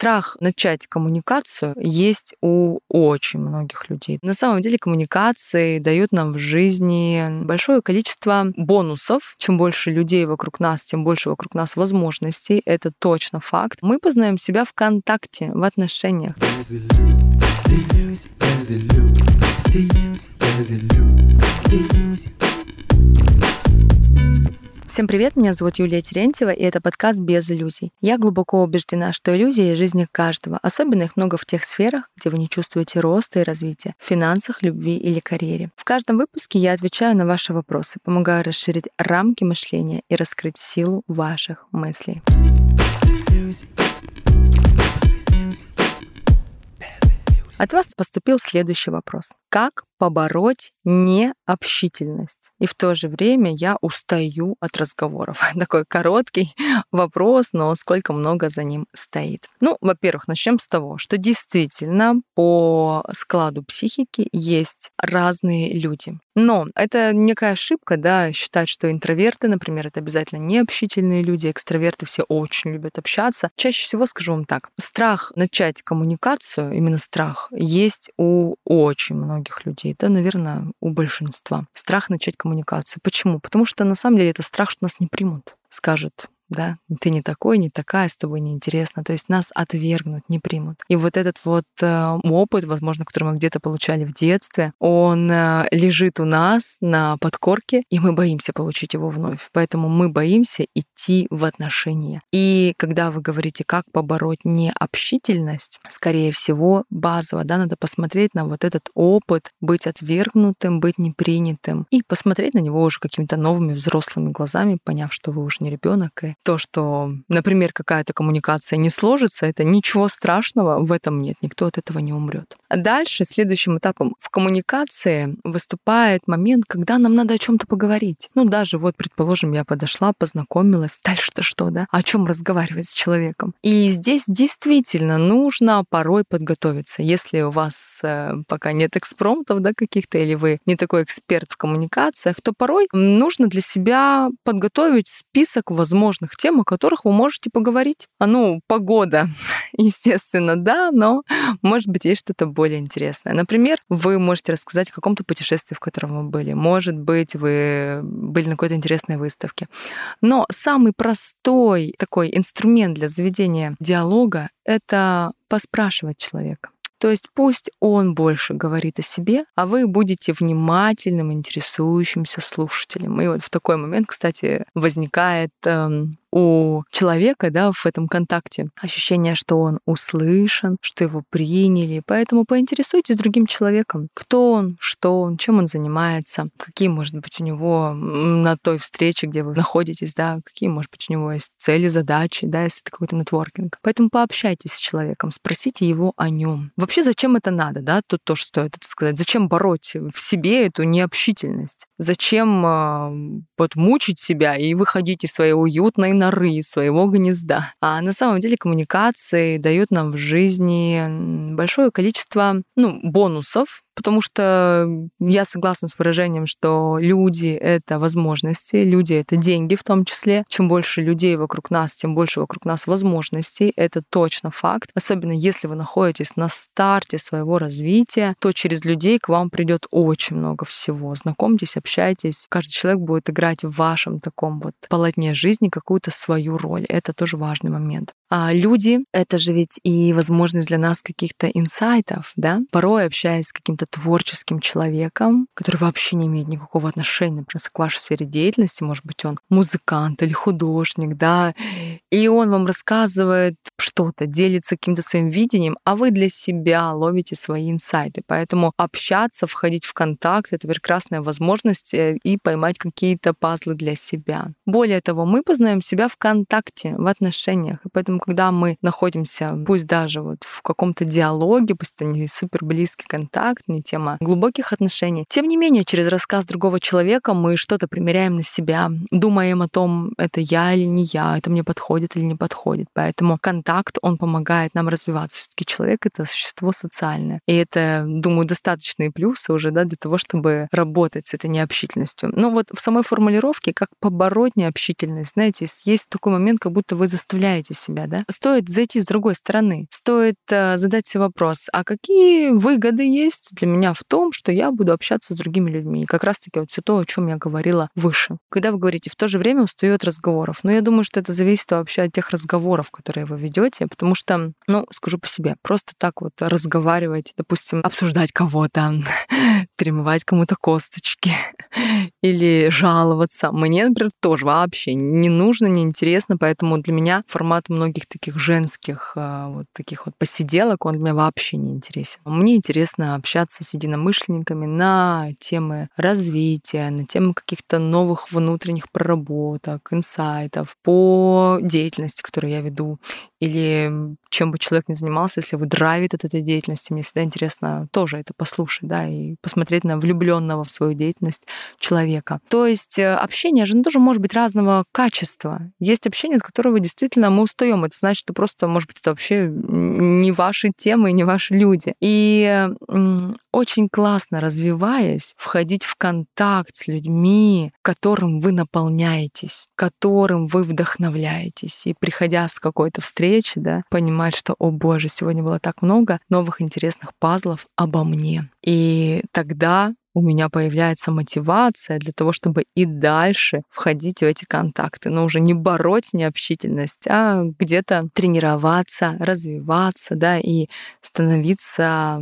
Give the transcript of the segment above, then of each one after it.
Страх начать коммуникацию есть у очень многих людей. На самом деле коммуникации дают нам в жизни большое количество бонусов. Чем больше людей вокруг нас, тем больше вокруг нас возможностей. Это точно факт. Мы познаем себя в контакте, в отношениях. Всем привет, меня зовут Юлия Терентьева, и это подкаст «Без иллюзий». Я глубоко убеждена, что иллюзии — жизни каждого. Особенно их много в тех сферах, где вы не чувствуете роста и развития — в финансах, любви или карьере. В каждом выпуске я отвечаю на ваши вопросы, помогаю расширить рамки мышления и раскрыть силу ваших мыслей. От вас поступил следующий вопрос. Как побороть необщительность. И в то же время я устаю от разговоров. Такой короткий вопрос, но сколько много за ним стоит. Ну, во-первых, начнем с того, что действительно по складу психики есть разные люди. Но это некая ошибка, да, считать, что интроверты, например, это обязательно необщительные люди, экстраверты все очень любят общаться. Чаще всего скажу вам так, страх начать коммуникацию, именно страх, есть у очень многих людей, да, наверное, у большинства. Страх начать коммуникацию. Почему? Потому что на самом деле это страх, что нас не примут. Скажут, да, ты не такой, не такая, с тобой неинтересно. То есть нас отвергнут, не примут. И вот этот вот э, опыт, возможно, который мы где-то получали в детстве, он э, лежит у нас на подкорке, и мы боимся получить его вновь. Поэтому мы боимся идти в отношения. И когда вы говорите, как побороть необщительность, скорее всего, базово, да, надо посмотреть на вот этот опыт, быть отвергнутым, быть непринятым, и посмотреть на него уже какими-то новыми взрослыми глазами, поняв, что вы уже не ребенок, и то, что, например, какая-то коммуникация не сложится, это ничего страшного в этом нет, никто от этого не умрет. А дальше, следующим этапом в коммуникации выступает момент, когда нам надо о чем-то поговорить. Ну, даже вот, предположим, я подошла, познакомилась, дальше-то что, да? О чем разговаривать с человеком? И здесь действительно нужно порой подготовиться. Если у вас э, пока нет экспромтов, да, каких-то, или вы не такой эксперт в коммуникациях, то порой нужно для себя подготовить список возможных разных тем, о которых вы можете поговорить. А ну, погода, естественно, да, но, может быть, есть что-то более интересное. Например, вы можете рассказать о каком-то путешествии, в котором вы были. Может быть, вы были на какой-то интересной выставке. Но самый простой такой инструмент для заведения диалога — это поспрашивать человека. То есть пусть он больше говорит о себе, а вы будете внимательным, интересующимся слушателем. И вот в такой момент, кстати, возникает эм, у человека, да, в этом контакте ощущение, что он услышан, что его приняли. Поэтому поинтересуйтесь другим человеком, кто он, что он, чем он занимается, какие, может быть, у него на той встрече, где вы находитесь, да, какие, может быть, у него есть цели, задачи, да, если это какой-то нетворкинг. Поэтому пообщайтесь с человеком, спросите его о нем. Вообще, зачем это надо, да, тут тоже стоит это сказать. Зачем бороть в себе эту необщительность? Зачем э, вот мучить себя и выходить из своей уютной норы, своего гнезда? А на самом деле коммуникации дают нам в жизни большое количество ну, бонусов, потому что я согласна с выражением, что люди — это возможности, люди — это деньги в том числе. Чем больше людей вокруг нас, тем больше вокруг нас возможностей. Это точно факт. Особенно если вы находитесь на старте своего развития, то через людей к вам придет очень много всего. Знакомьтесь, общайтесь. Каждый человек будет играть в вашем таком вот полотне жизни какую-то свою роль. Это тоже важный момент. А люди — это же ведь и возможность для нас каких-то инсайтов, да? Порой, общаясь с каким-то творческим человеком, который вообще не имеет никакого отношения, например, к вашей сфере деятельности, может быть, он музыкант или художник, да, и он вам рассказывает что-то, делится каким-то своим видением, а вы для себя ловите свои инсайты. Поэтому общаться, входить в контакт — это прекрасная возможность э, и поймать какие-то пазлы для себя. Более того, мы познаем себя в контакте, в отношениях. И поэтому, когда мы находимся, пусть даже вот в каком-то диалоге, пусть это не супер близкий контакт, не тема глубоких отношений, тем не менее, через рассказ другого человека мы что-то примеряем на себя, думаем о том, это я или не я, это мне подходит или не подходит. Поэтому контакт, он помогает нам развиваться. все таки человек — это существо социальное. И это, думаю, достаточные плюсы уже да, для того, чтобы работать с этой необщительностью. Но вот в самой формулировке, как побороть необщительность, знаете, есть такой момент, как будто вы заставляете себя да? Стоит зайти с другой стороны, стоит э, задать себе вопрос, а какие выгоды есть для меня в том, что я буду общаться с другими людьми? И как раз-таки вот все то, о чем я говорила выше. Когда вы говорите, в то же время устаю от разговоров, но я думаю, что это зависит вообще от тех разговоров, которые вы ведете, потому что, ну, скажу по себе, просто так вот разговаривать, допустим, обсуждать кого-то, перемывать кому-то косточки или жаловаться, мне, например, тоже вообще не нужно, не интересно, поэтому для меня формат многих таких женских а, вот таких вот посиделок, он меня вообще не интересен. Мне интересно общаться с единомышленниками на темы развития, на темы каких-то новых внутренних проработок, инсайтов, по деятельности, которую я веду, или чем бы человек ни занимался, если его драйвит от этой деятельности, мне всегда интересно тоже это послушать, да, и посмотреть на влюбленного в свою деятельность человека. То есть э, общение же ну, тоже может быть разного качества. Есть общение, от которого действительно мы устаем. Это значит, что просто, может быть, это вообще не ваши темы, не ваши люди. И очень классно, развиваясь, входить в контакт с людьми, которым вы наполняетесь, которым вы вдохновляетесь. И приходя с какой-то встречи, да, понимать, что, о боже, сегодня было так много новых интересных пазлов обо мне. И тогда у меня появляется мотивация для того, чтобы и дальше входить в эти контакты, но уже не бороть необщительность, а где-то тренироваться, развиваться, да, и становиться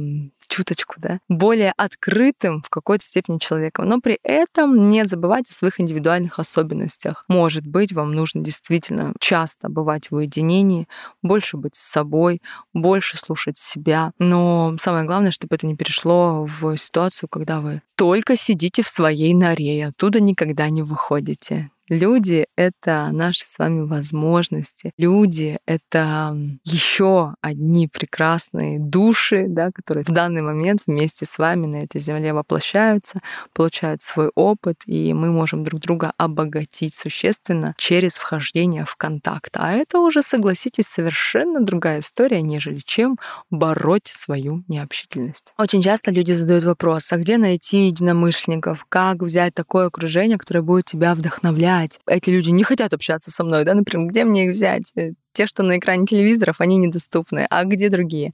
чуточку, да, более открытым в какой-то степени человеком, но при этом не забывать о своих индивидуальных особенностях. Может быть, вам нужно действительно часто бывать в уединении, больше быть с собой, больше слушать себя, но самое главное, чтобы это не перешло в ситуацию, когда вы только сидите в своей норе и оттуда никогда не выходите. Люди — это наши с вами возможности. Люди — это еще одни прекрасные души, да, которые в данный момент вместе с вами на этой земле воплощаются, получают свой опыт, и мы можем друг друга обогатить существенно через вхождение в контакт. А это уже, согласитесь, совершенно другая история, нежели чем бороть свою необщительность. Очень часто люди задают вопрос, а где найти единомышленников? Как взять такое окружение, которое будет тебя вдохновлять? Взять? Эти люди не хотят общаться со мной, да, например, где мне их взять? Те, что на экране телевизоров, они недоступны. А где другие?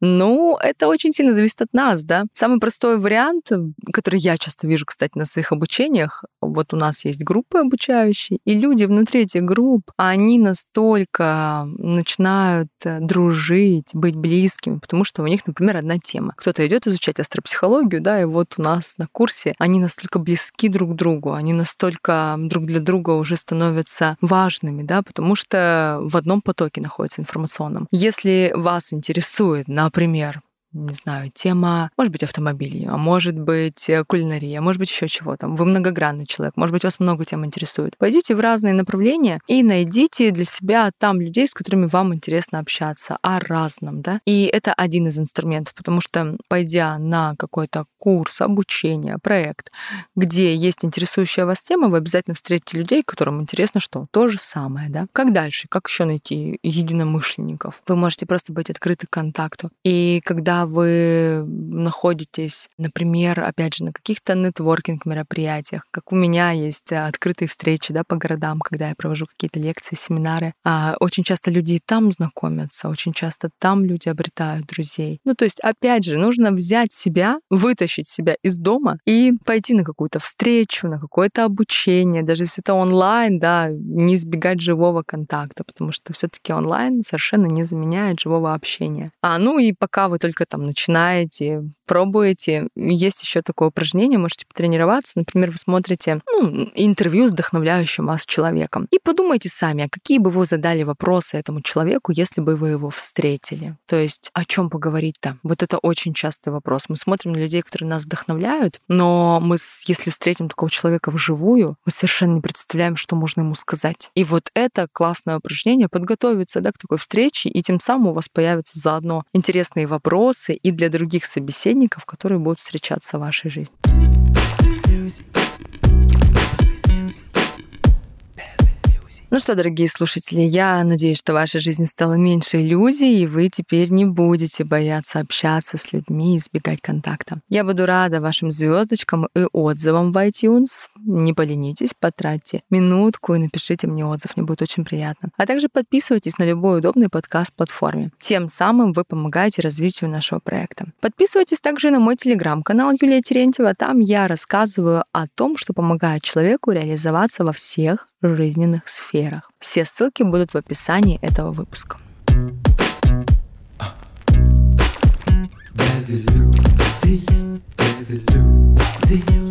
Ну, это очень сильно зависит от нас, да. Самый простой вариант, который я часто вижу, кстати, на своих обучениях, вот у нас есть группы обучающие, и люди внутри этих групп, они настолько начинают э, дружить, быть близкими, потому что у них, например, одна тема. Кто-то идет изучать астропсихологию, да, и вот у нас на курсе они настолько близки друг к другу, они настолько друг для друга уже становятся важными, да, потому что в одном потоке находится информационном. Если вас интересует, например, не знаю, тема, может быть, автомобилей, а может быть, э, кулинария, может быть, еще чего-то. Вы многогранный человек, может быть, вас много тем интересует. Пойдите в разные направления и найдите для себя там людей, с которыми вам интересно общаться о разном, да. И это один из инструментов, потому что, пойдя на какой-то курс, обучение, проект, где есть интересующая вас тема, вы обязательно встретите людей, которым интересно что? То же самое, да. Как дальше? Как еще найти единомышленников? Вы можете просто быть открыты к контакту. И когда вы находитесь, например, опять же, на каких-то нетворкинг-мероприятиях, как у меня есть э, открытые встречи да, по городам, когда я провожу какие-то лекции, семинары, а очень часто люди и там знакомятся, очень часто там люди обретают друзей. Ну, то есть, опять же, нужно взять себя, вытащить себя из дома и пойти на какую-то встречу, на какое-то обучение, даже если это онлайн, да, не избегать живого контакта, потому что все таки онлайн совершенно не заменяет живого общения. А ну и пока вы только там начинаете, пробуете. Есть еще такое упражнение, можете потренироваться. Например, вы смотрите ну, интервью с вдохновляющим вас человеком. И подумайте сами, а какие бы вы задали вопросы этому человеку, если бы вы его встретили. То есть о чем поговорить-то? Вот это очень частый вопрос. Мы смотрим на людей, которые нас вдохновляют, но мы, если встретим такого человека вживую, мы совершенно не представляем, что можно ему сказать. И вот это классное упражнение подготовиться да, к такой встрече, и тем самым у вас появятся заодно интересные вопросы, вопросы и для других собеседников, которые будут встречаться в вашей жизни. Ну что, дорогие слушатели, я надеюсь, что ваша жизнь стала меньше иллюзий, и вы теперь не будете бояться общаться с людьми и избегать контакта. Я буду рада вашим звездочкам и отзывам в iTunes. Не поленитесь, потратьте минутку и напишите мне отзыв, мне будет очень приятно. А также подписывайтесь на любой удобный подкаст-платформе. Тем самым вы помогаете развитию нашего проекта. Подписывайтесь также на мой телеграм-канал Юлия Терентьева. Там я рассказываю о том, что помогает человеку реализоваться во всех жизненных сферах. Все ссылки будут в описании этого выпуска. There's